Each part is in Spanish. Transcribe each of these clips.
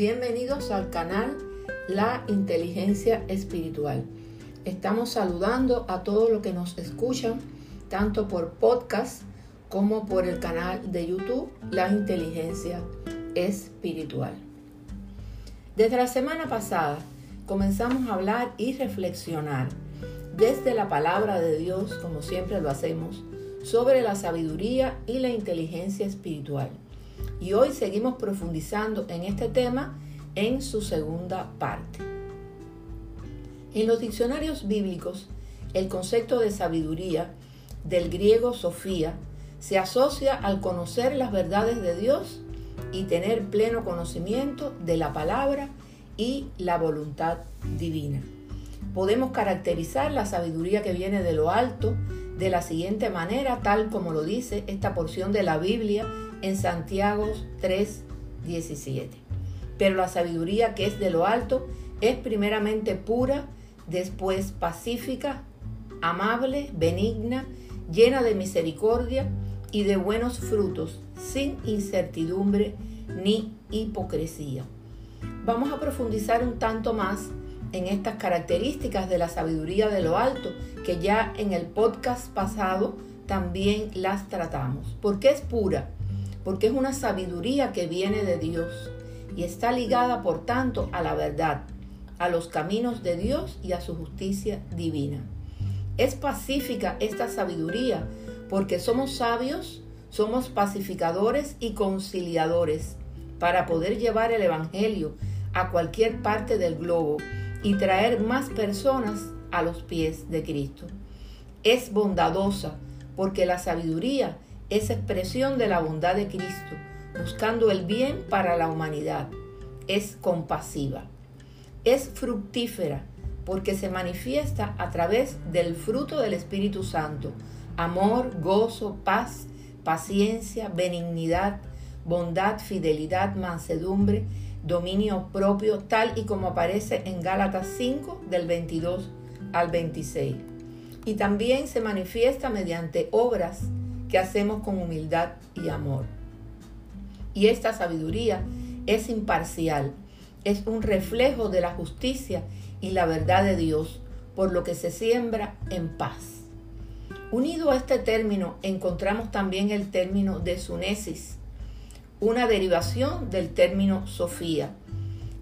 Bienvenidos al canal La Inteligencia Espiritual. Estamos saludando a todos los que nos escuchan, tanto por podcast como por el canal de YouTube La Inteligencia Espiritual. Desde la semana pasada comenzamos a hablar y reflexionar desde la palabra de Dios, como siempre lo hacemos, sobre la sabiduría y la inteligencia espiritual. Y hoy seguimos profundizando en este tema en su segunda parte. En los diccionarios bíblicos, el concepto de sabiduría, del griego sofía, se asocia al conocer las verdades de Dios y tener pleno conocimiento de la palabra y la voluntad divina. Podemos caracterizar la sabiduría que viene de lo alto de la siguiente manera, tal como lo dice esta porción de la Biblia en Santiago 3, 17. Pero la sabiduría que es de lo alto es primeramente pura, después pacífica, amable, benigna, llena de misericordia y de buenos frutos, sin incertidumbre ni hipocresía. Vamos a profundizar un tanto más en estas características de la sabiduría de lo alto, que ya en el podcast pasado también las tratamos. ¿Por qué es pura? Porque es una sabiduría que viene de Dios y está ligada, por tanto, a la verdad, a los caminos de Dios y a su justicia divina. Es pacífica esta sabiduría porque somos sabios, somos pacificadores y conciliadores para poder llevar el Evangelio a cualquier parte del globo y traer más personas a los pies de Cristo. Es bondadosa porque la sabiduría es expresión de la bondad de Cristo, buscando el bien para la humanidad. Es compasiva. Es fructífera porque se manifiesta a través del fruto del Espíritu Santo, amor, gozo, paz, paciencia, benignidad, bondad, fidelidad, mansedumbre, dominio propio, tal y como aparece en Gálatas 5 del 22 al 26. Y también se manifiesta mediante obras que hacemos con humildad y amor. Y esta sabiduría es imparcial, es un reflejo de la justicia y la verdad de Dios, por lo que se siembra en paz. Unido a este término encontramos también el término de sunesis, una derivación del término Sofía.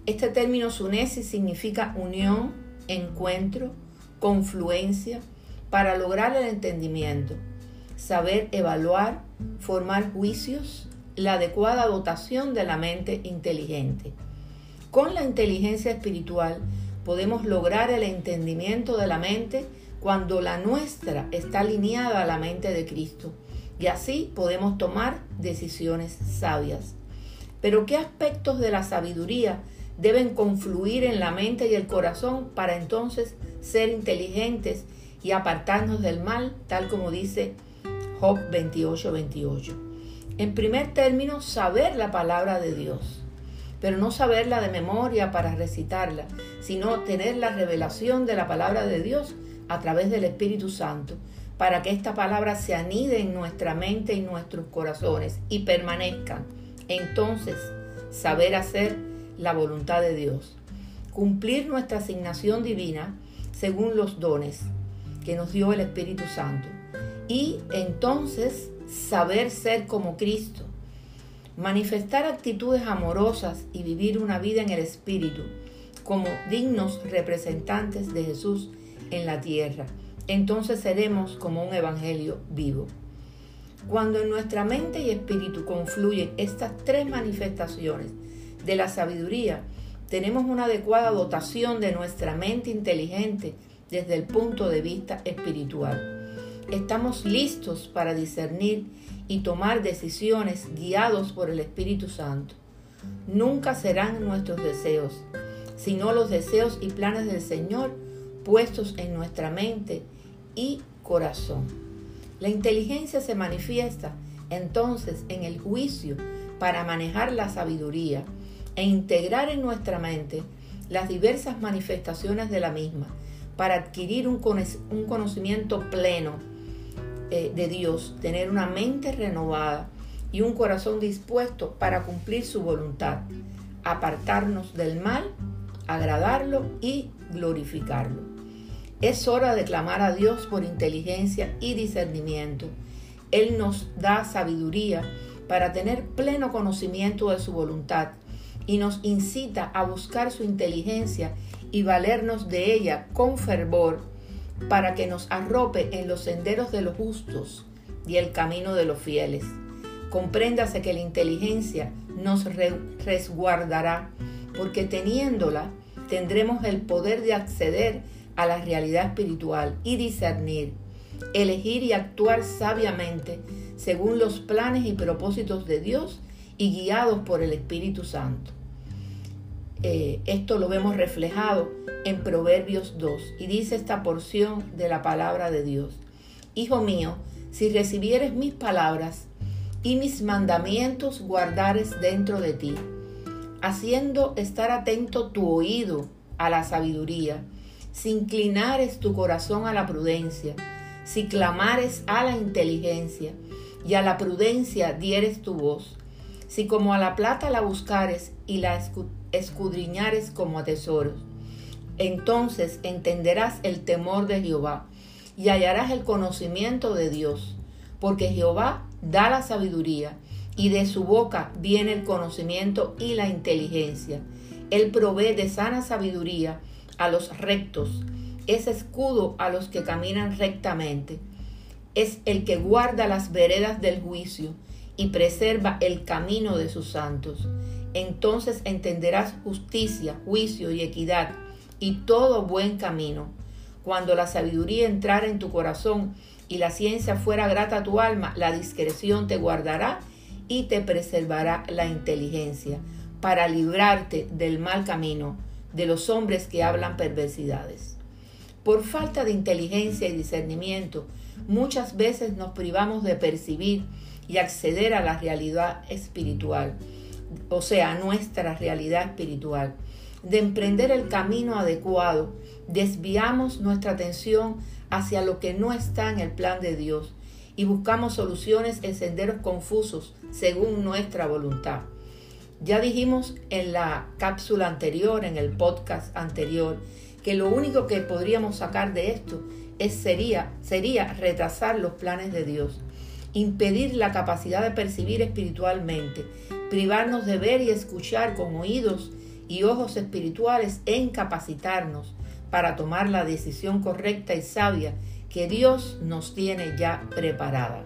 Este término sunesis significa unión, encuentro, confluencia, para lograr el entendimiento, saber evaluar, formar juicios, la adecuada dotación de la mente inteligente. Con la inteligencia espiritual podemos lograr el entendimiento de la mente cuando la nuestra está alineada a la mente de Cristo y así podemos tomar decisiones sabias. Pero ¿qué aspectos de la sabiduría deben confluir en la mente y el corazón para entonces ser inteligentes y apartarnos del mal, tal como dice Job 28, 28? En primer término, saber la palabra de Dios, pero no saberla de memoria para recitarla, sino tener la revelación de la palabra de Dios a través del Espíritu Santo para que esta palabra se anide en nuestra mente y nuestros corazones y permanezcan. Entonces, saber hacer la voluntad de Dios. Cumplir nuestra asignación divina según los dones que nos dio el Espíritu Santo. Y entonces saber ser como Cristo. Manifestar actitudes amorosas y vivir una vida en el Espíritu como dignos representantes de Jesús en la tierra entonces seremos como un evangelio vivo. Cuando en nuestra mente y espíritu confluyen estas tres manifestaciones de la sabiduría, tenemos una adecuada dotación de nuestra mente inteligente desde el punto de vista espiritual. Estamos listos para discernir y tomar decisiones guiados por el Espíritu Santo. Nunca serán nuestros deseos, sino los deseos y planes del Señor puestos en nuestra mente y corazón. La inteligencia se manifiesta entonces en el juicio para manejar la sabiduría e integrar en nuestra mente las diversas manifestaciones de la misma para adquirir un, conocimiento pleno eh, de Dios, tener una mente renovada y un corazón dispuesto para cumplir su voluntad, apartarnos del mal, agradarlo y glorificarlo. Es hora de clamar a Dios por inteligencia y discernimiento. Él nos da sabiduría para tener pleno conocimiento de su voluntad y nos incita a buscar su inteligencia y valernos de ella con fervor para que nos arrope en los senderos de los justos y el camino de los fieles. Compréndase que la inteligencia nos resguardará, porque teniéndola tendremos el poder de acceder a la realidad espiritual y discernir, elegir y actuar sabiamente según los planes y propósitos de Dios y guiados por el Espíritu Santo. Eh, esto lo vemos reflejado en Proverbios 2 y dice esta porción de la palabra de Dios. Hijo mío, si recibieres mis palabras y mis mandamientos guardares dentro de ti, haciendo estar atento tu oído a la sabiduría, si inclinares tu corazón a la prudencia, si clamares a la inteligencia y a la prudencia dieres tu voz, si como a la plata la buscares y la escudriñares como a tesoros, entonces entenderás el temor de Jehová y hallarás el conocimiento de Dios, porque Jehová da la sabiduría y de su boca viene el conocimiento y la inteligencia. Él provee de sana sabiduría a los rectos, es escudo a los que caminan rectamente, es el que guarda las veredas del juicio y preserva el camino de sus santos. Entonces entenderás justicia, juicio y equidad y todo buen camino cuando la sabiduría entrara en tu corazón y la ciencia fuera grata a tu alma, la discreción te guardará y te preservará la inteligencia para librarte del mal camino de los hombres que hablan perversidades. Por falta de inteligencia y discernimiento, muchas veces nos privamos de percibir y acceder a la realidad espiritual, o sea, nuestra realidad espiritual de emprender el camino adecuado, desviamos nuestra atención hacia lo que no está en el plan de Dios y buscamos soluciones en senderos confusos según nuestra voluntad. Ya dijimos en la cápsula anterior, en el podcast anterior, que lo único que podríamos sacar de esto es, sería, sería retrasar los planes de Dios, impedir la capacidad de percibir espiritualmente, privarnos de ver y escuchar con oídos y ojos espirituales en capacitarnos para tomar la decisión correcta y sabia que Dios nos tiene ya preparada.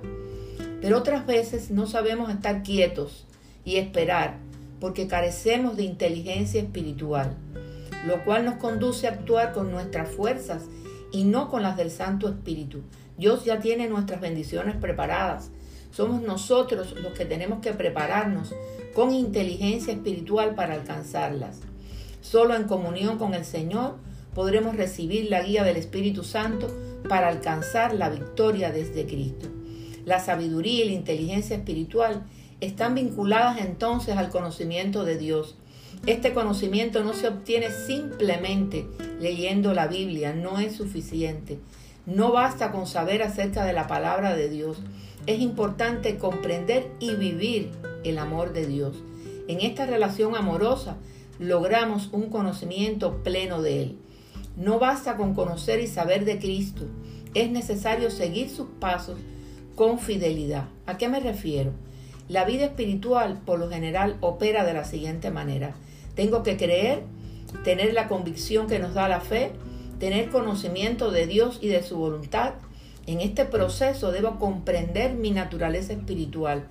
Pero otras veces no sabemos estar quietos y esperar porque carecemos de inteligencia espiritual, lo cual nos conduce a actuar con nuestras fuerzas y no con las del Santo Espíritu. Dios ya tiene nuestras bendiciones preparadas. Somos nosotros los que tenemos que prepararnos con inteligencia espiritual para alcanzarlas. Solo en comunión con el Señor podremos recibir la guía del Espíritu Santo para alcanzar la victoria desde Cristo. La sabiduría y la inteligencia espiritual están vinculadas entonces al conocimiento de Dios. Este conocimiento no se obtiene simplemente leyendo la Biblia, no es suficiente. No basta con saber acerca de la palabra de Dios. Es importante comprender y vivir el amor de Dios. En esta relación amorosa logramos un conocimiento pleno de Él. No basta con conocer y saber de Cristo, es necesario seguir sus pasos con fidelidad. ¿A qué me refiero? La vida espiritual por lo general opera de la siguiente manera. Tengo que creer, tener la convicción que nos da la fe, tener conocimiento de Dios y de su voluntad. En este proceso debo comprender mi naturaleza espiritual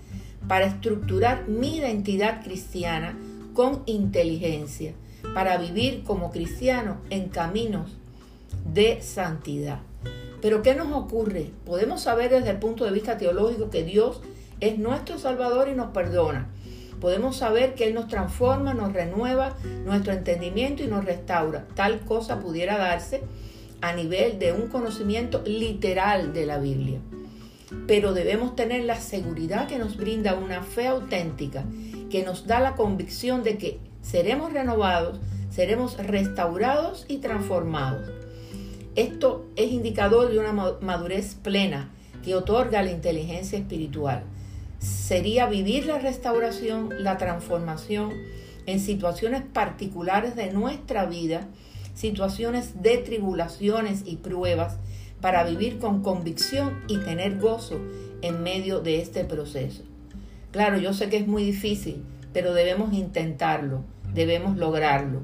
para estructurar mi identidad cristiana con inteligencia, para vivir como cristiano en caminos de santidad. Pero ¿qué nos ocurre? Podemos saber desde el punto de vista teológico que Dios es nuestro Salvador y nos perdona. Podemos saber que Él nos transforma, nos renueva nuestro entendimiento y nos restaura. Tal cosa pudiera darse a nivel de un conocimiento literal de la Biblia pero debemos tener la seguridad que nos brinda una fe auténtica, que nos da la convicción de que seremos renovados, seremos restaurados y transformados. Esto es indicador de una madurez plena que otorga la inteligencia espiritual. Sería vivir la restauración, la transformación en situaciones particulares de nuestra vida, situaciones de tribulaciones y pruebas, para vivir con convicción y tener gozo en medio de este proceso. Claro, yo sé que es muy difícil, pero debemos intentarlo, debemos lograrlo.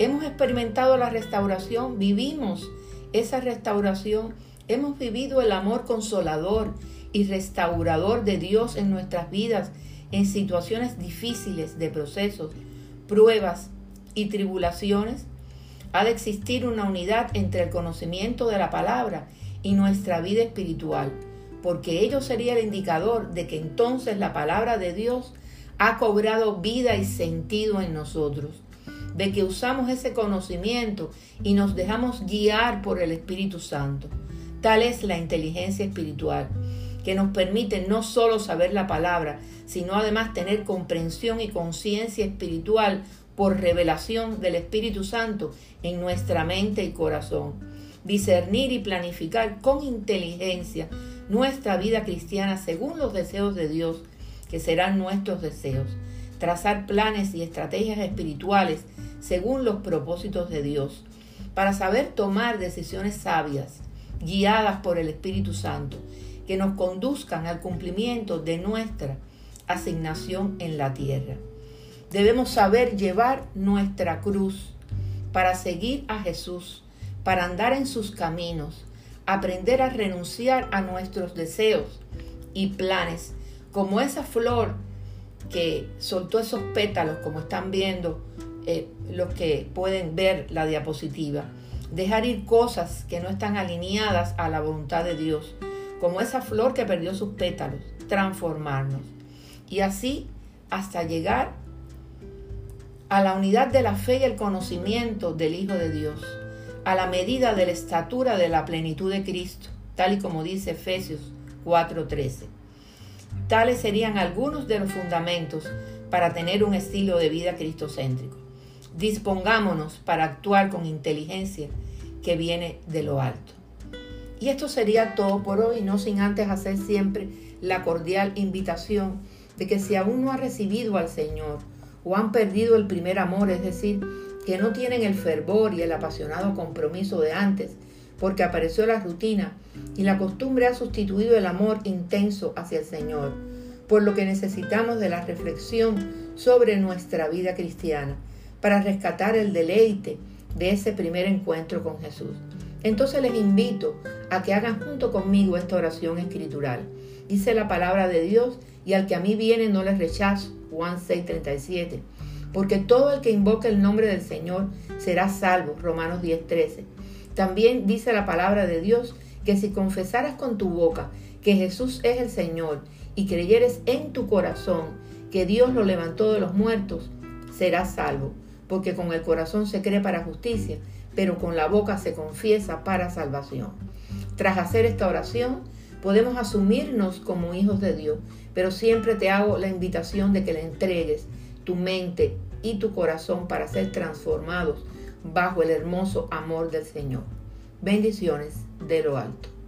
Hemos experimentado la restauración, vivimos esa restauración, hemos vivido el amor consolador y restaurador de Dios en nuestras vidas en situaciones difíciles de procesos, pruebas y tribulaciones. Ha de existir una unidad entre el conocimiento de la palabra y nuestra vida espiritual, porque ello sería el indicador de que entonces la palabra de Dios ha cobrado vida y sentido en nosotros, de que usamos ese conocimiento y nos dejamos guiar por el Espíritu Santo. Tal es la inteligencia espiritual, que nos permite no solo saber la palabra, sino además tener comprensión y conciencia espiritual por revelación del Espíritu Santo en nuestra mente y corazón. Discernir y planificar con inteligencia nuestra vida cristiana según los deseos de Dios, que serán nuestros deseos. Trazar planes y estrategias espirituales según los propósitos de Dios, para saber tomar decisiones sabias, guiadas por el Espíritu Santo, que nos conduzcan al cumplimiento de nuestra asignación en la tierra. Debemos saber llevar nuestra cruz para seguir a Jesús, para andar en sus caminos, aprender a renunciar a nuestros deseos y planes, como esa flor que soltó esos pétalos, como están viendo eh, los que pueden ver la diapositiva. Dejar ir cosas que no están alineadas a la voluntad de Dios, como esa flor que perdió sus pétalos, transformarnos. Y así hasta llegar a la unidad de la fe y el conocimiento del Hijo de Dios, a la medida de la estatura de la plenitud de Cristo, tal y como dice Efesios 4:13. Tales serían algunos de los fundamentos para tener un estilo de vida cristocéntrico. Dispongámonos para actuar con inteligencia que viene de lo alto. Y esto sería todo por hoy, no sin antes hacer siempre la cordial invitación de que si aún no ha recibido al Señor, o han perdido el primer amor, es decir, que no tienen el fervor y el apasionado compromiso de antes, porque apareció la rutina y la costumbre ha sustituido el amor intenso hacia el Señor, por lo que necesitamos de la reflexión sobre nuestra vida cristiana para rescatar el deleite de ese primer encuentro con Jesús. Entonces les invito a que hagan junto conmigo esta oración escritural. Dice la palabra de Dios y al que a mí viene no les rechazo. Juan 6:37. Porque todo el que invoque el nombre del Señor será salvo. Romanos 10:13. También dice la palabra de Dios que si confesaras con tu boca que Jesús es el Señor y creyeres en tu corazón que Dios lo levantó de los muertos, serás salvo. Porque con el corazón se cree para justicia, pero con la boca se confiesa para salvación. Tras hacer esta oración, podemos asumirnos como hijos de Dios, pero siempre te hago la invitación de que le entregues tu mente y tu corazón para ser transformados bajo el hermoso amor del Señor. Bendiciones de lo alto.